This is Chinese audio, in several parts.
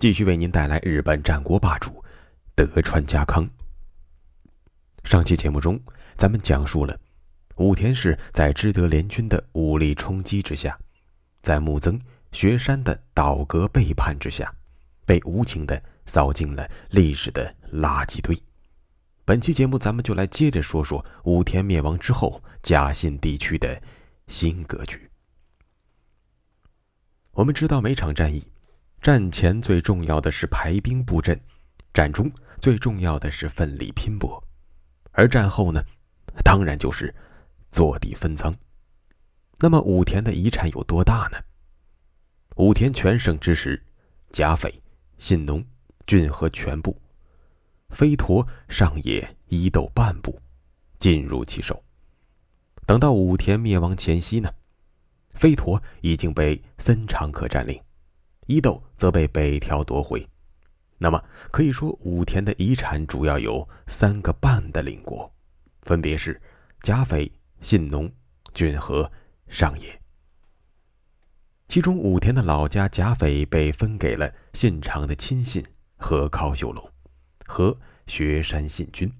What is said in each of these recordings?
继续为您带来日本战国霸主德川家康。上期节目中，咱们讲述了武田氏在知德联军的武力冲击之下，在木曾雪山的倒戈背叛之下，被无情的扫进了历史的垃圾堆。本期节目，咱们就来接着说说武田灭亡之后嘉信地区的新格局。我们知道，每场战役。战前最重要的是排兵布阵，战中最重要的是奋力拼搏，而战后呢，当然就是坐地分赃。那么武田的遗产有多大呢？武田全盛之时，甲斐、信浓、骏河全部，飞陀、上野、伊豆半部，尽入其手。等到武田灭亡前夕呢，飞陀已经被森长可占领。伊豆则被北条夺回，那么可以说武田的遗产主要有三个半的领国，分别是甲斐、信浓、骏河、上野。其中武田的老家甲斐被分给了信长的亲信和高秀龙和雪山信君，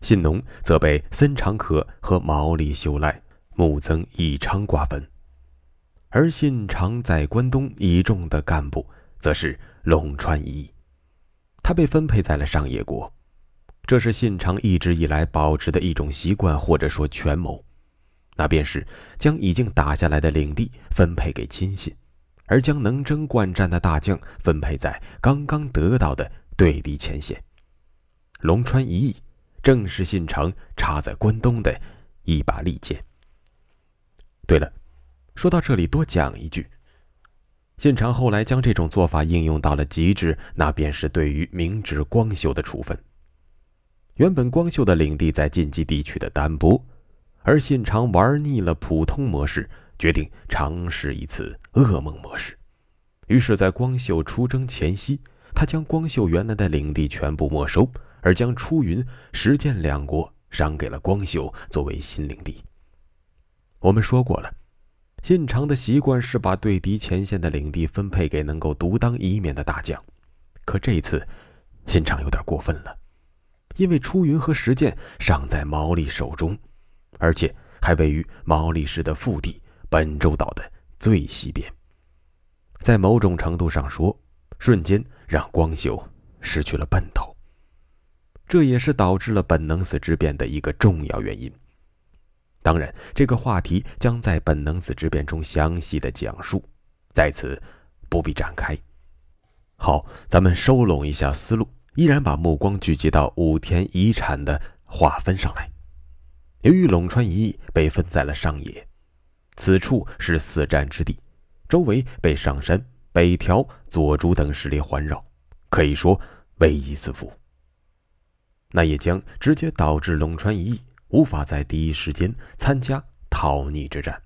信浓则被森长可和毛利秀赖、木曾义昌瓜分。而信长在关东倚重的干部，则是龙川一役，他被分配在了上野国，这是信长一直以来保持的一种习惯，或者说权谋，那便是将已经打下来的领地分配给亲信，而将能征惯战的大将分配在刚刚得到的对敌前线。龙川一役，正是信长插在关东的一把利剑。对了。说到这里，多讲一句。信长后来将这种做法应用到了极致，那便是对于明智光秀的处分。原本光秀的领地在晋冀地区的单薄，而信长玩腻了普通模式，决定尝试一次噩梦模式。于是，在光秀出征前夕，他将光秀原来的领地全部没收，而将出云、石见两国赏给了光秀作为新领地。我们说过了。信长的习惯是把对敌前线的领地分配给能够独当一面的大将，可这次，信长有点过分了，因为出云和石见尚在毛利手中，而且还位于毛利氏的腹地本州岛的最西边。在某种程度上说，瞬间让光秀失去了奔头，这也是导致了本能寺之变的一个重要原因。当然，这个话题将在本能寺之变中详细的讲述，在此不必展开。好，咱们收拢一下思路，依然把目光聚集到武田遗产的划分上来。由于陇川一役被分在了上野，此处是四战之地，周围被上山、北条、佐助等势力环绕，可以说危机四伏。那也将直接导致陇川一役。无法在第一时间参加讨逆之战，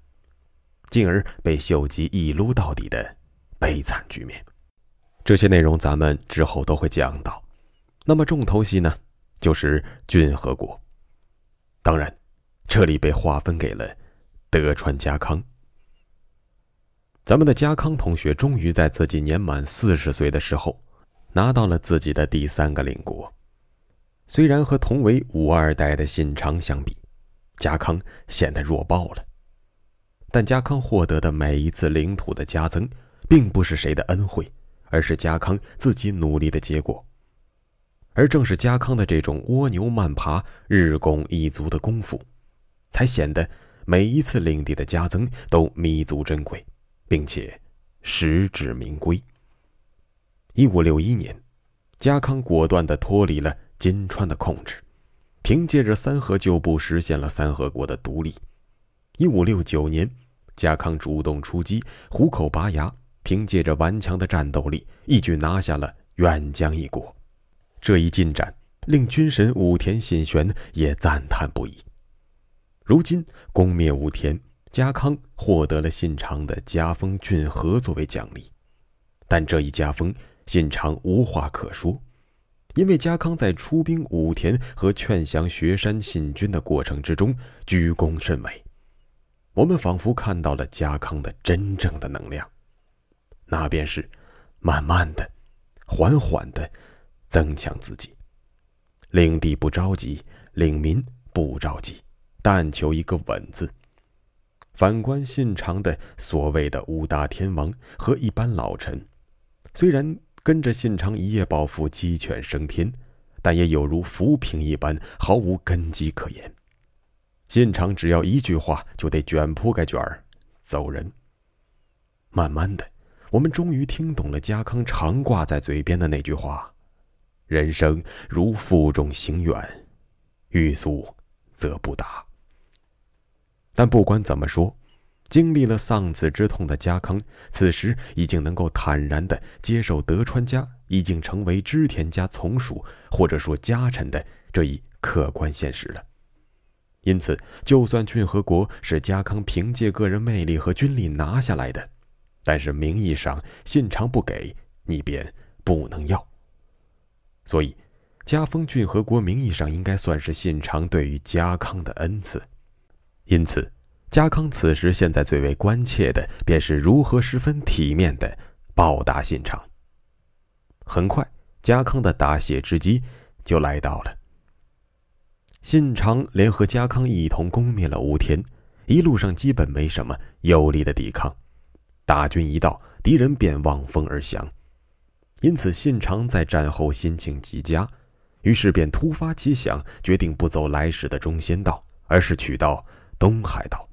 进而被秀吉一撸到底的悲惨局面。这些内容咱们之后都会讲到。那么重头戏呢，就是骏河国。当然，这里被划分给了德川家康。咱们的家康同学终于在自己年满四十岁的时候，拿到了自己的第三个领国。虽然和同为武二代的信长相比，家康显得弱爆了，但家康获得的每一次领土的加增，并不是谁的恩惠，而是家康自己努力的结果。而正是家康的这种蜗牛慢爬、日拱一卒的功夫，才显得每一次领地的加增都弥足珍贵，并且实至名归。一五六一年，家康果断地脱离了。金川的控制，凭借着三河旧部实现了三河国的独立。一五六九年，家康主动出击，虎口拔牙，凭借着顽强的战斗力，一举拿下了远江一国。这一进展令军神武田信玄也赞叹不已。如今攻灭武田，家康获得了信长的加封郡河作为奖励，但这一加封，信长无话可说，因为家康在出兵武田和劝降雪山信军的过程之中居功甚伟。我们仿佛看到了家康的真正的能量，那便是慢慢的、缓缓的增强自己。领地不着急，领民不着急，但求一个稳字。反观信长的所谓的五大天王和一般老臣，虽然跟着信长一夜暴富、鸡犬升天，但也有如浮萍一般，毫无根基可言。信长只要一句话，就得卷铺盖卷儿走人。慢慢的，我们终于听懂了家康常挂在嘴边的那句话：“人生如负重行远，欲速则不达。”但不管怎么说，经历了丧子之痛的家康，此时已经能够坦然的接受德川家已经成为织田家从属或者说家臣的这一客观现实了。因此，就算郡和国是家康凭借个人魅力和军力拿下来的，但是名义上信长不给你，便不能要。所以，加封郡和国名义上应该算是信长对于家康的恩赐。因此，家康此时现在最为关切的，便是如何十分体面的报答信长。很快，家康的答谢之机就来到了。信长联合家康一同攻灭了武田，一路上基本没什么有力的抵抗，大军一到，敌人便望风而降。因此，信长在战后心情极佳，于是便突发奇想，决定不走来时的中仙道，而是取道东海道，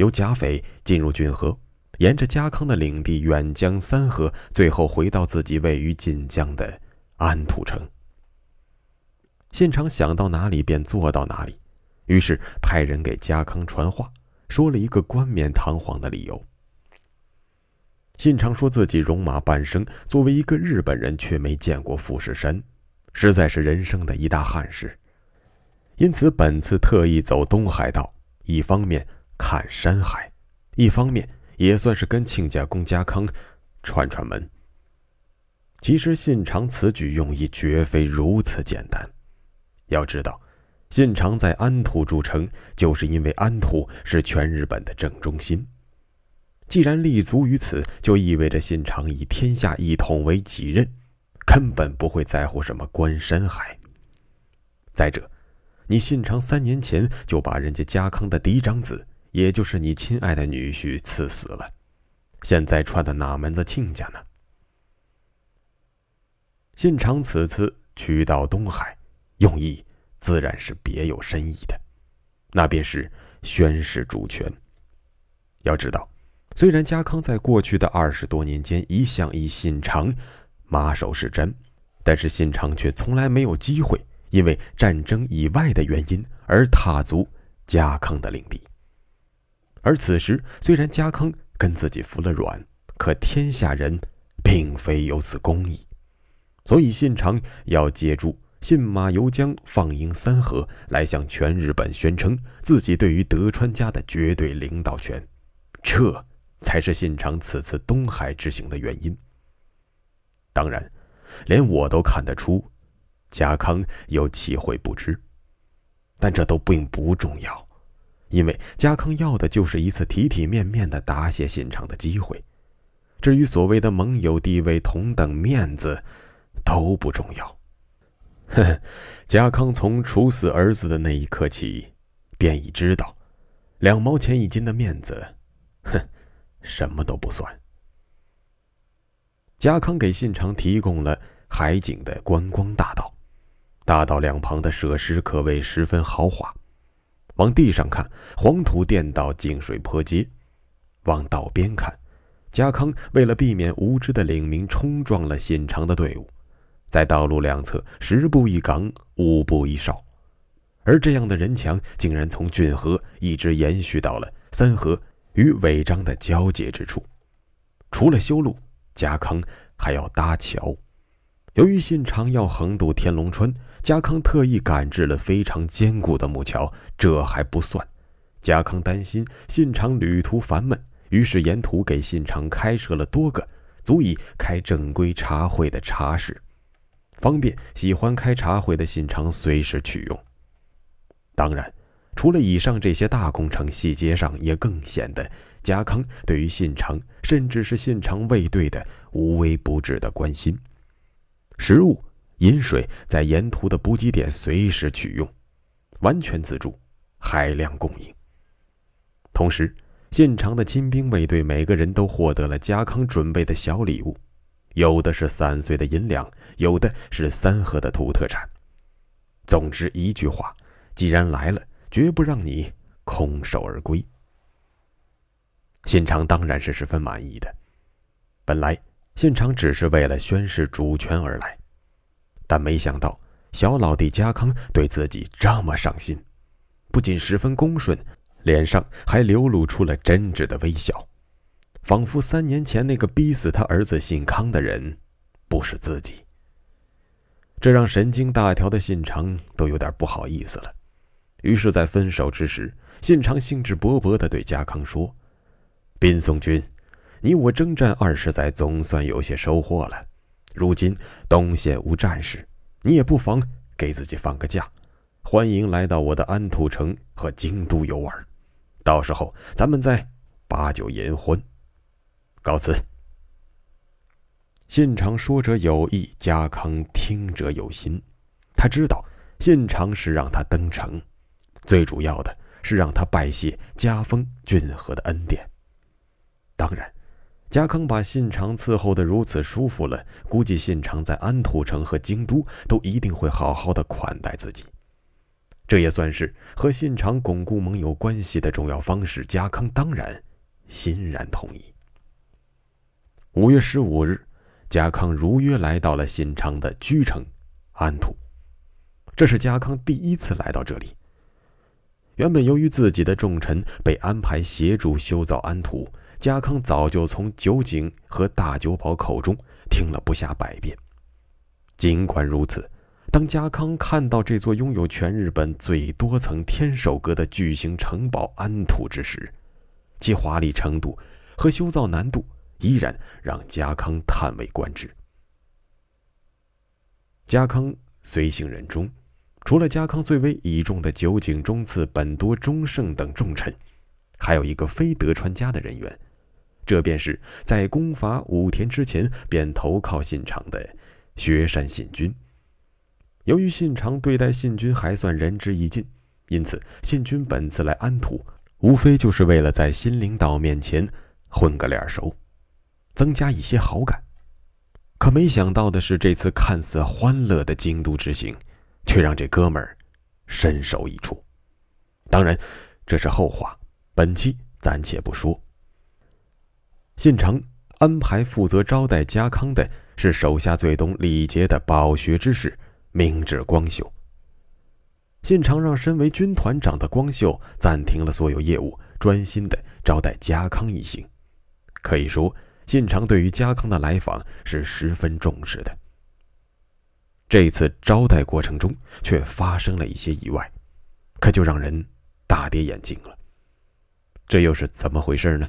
由甲斐进入骏河，沿着家康的领地远江三河，最后回到自己位于晋江的安土城。信长想到哪里便做到哪里，于是派人给家康传话，说了一个冠冕堂皇的理由。信长说自己戎马半生，作为一个日本人却没见过富士山，实在是人生的一大憾事，因此本次特意走东海道，一方面看山海，一方面也算是跟亲家公家康串串门。其实信长此举用意绝非如此简单。要知道，信长在安土筑城，就是因为安土是全日本的正中心。既然立足于此，就意味着信长以天下一统为己任，根本不会在乎什么关山海。再者，你信长三年前就把人家家康的嫡长子，也就是你亲爱的女婿赐死了，现在串的哪门子亲家呢？信长此次去到东海。用意自然是别有深意的，那便是宣示主权。要知道，虽然家康在过去的二十多年间一向以信长马首是瞻，但是信长却从来没有机会因为战争以外的原因而踏足家康的领地。而此时，虽然家康跟自己服了软，可天下人并非有此公义，所以信长要借助。信马由缰，放鹰三河，来向全日本宣称自己对于德川家的绝对领导权，这才是信长此次东海之行的原因。当然，连我都看得出，家康有气会不知，但这都并不重要，因为家康要的就是一次体体面面的答谢信长的机会。至于所谓的盟友地位、同等面子，都不重要。呵，家康从处死儿子的那一刻起，便已知道，两毛钱一斤的面子，哼，什么都不算。家康给信长提供了海景的观光大道，大道两旁的设施可谓十分豪华。往地上看，黄土垫道，净水坡街；往道边看，家康为了避免无知的领民冲撞了信长的队伍。在道路两侧，十步一岗，五步一哨，而这样的人墙竟然从郡河一直延续到了三河与尾张的交界之处。除了修路，家康还要搭桥，由于信长要横渡天龙川，家康特意赶制了非常坚固的木桥。这还不算，家康担心信长旅途烦闷，于是沿途给信长开设了多个足以开正规茶会的茶室，方便喜欢开茶会的信长随时取用。当然，除了以上这些大工程，细节上也更显得家康对于信长，甚至是信长卫队的无微不至的关心。食物、饮水在沿途的补给点随时取用，完全自助，海量供应。同时，信长的亲兵卫队每个人都获得了家康准备的小礼物，有的是散碎的银两，有的是三河的土特产。总之一句话，既然来了，绝不让你空手而归。信长当然是十分满意的，本来。信长只是为了宣誓主权而来，但没想到小老弟家康对自己这么上心，不仅十分恭顺，脸上还流露出了真挚的微笑，仿佛三年前那个逼死他儿子信康的人不是自己。这让神经大条的信长都有点不好意思了。于是，在分手之时，信长兴致勃勃地对家康说：“滨松君。”你我征战二十载，总算有些收获了。如今东线无战事，你也不妨给自己放个假，欢迎来到我的安土城和京都游玩。到时候咱们再把酒言欢。告辞。信长说者有意，家康听者有心。他知道信长是让他登城，最主要的是让他拜谢家风俊和的恩典。当然。家康把信长伺候的如此舒服了，估计信长在安土城和京都都一定会好好的款待自己。这也算是和信长巩固盟友关系的重要方式。家康当然欣然同意。五月十五日，家康如约来到了信长的居城安土。这是家康第一次来到这里。原本由于自己的重臣被安排协助修造安土。家康早就从酒井和大久保口中听了不下百遍。尽管如此，当家康看到这座拥有全日本最多层天守阁的巨型城堡安土之时，其华丽程度和修造难度依然让家康叹为观止。家康随行人中，除了家康最为倚重的酒井忠次、本多忠胜等重臣，还有一个非德川家的人员。这便是在攻伐武田之前便投靠信长的雪山信君。由于信长对待信君还算仁至义尽，因此信君本次来安土，无非就是为了在新领导面前混个脸熟，增加一些好感。可没想到的是，这次看似欢乐的京都之行，却让这哥们儿身首异处。当然，这是后话，本期暂且不说。信长安排负责招待家康的是手下最懂礼节的饱学之士明智光秀。信长让身为军团长的光秀暂停了所有业务，专心的招待家康一行。可以说，信长对于家康的来访是十分重视的。这次招待过程中却发生了一些意外，可就让人大跌眼镜了。这又是怎么回事呢？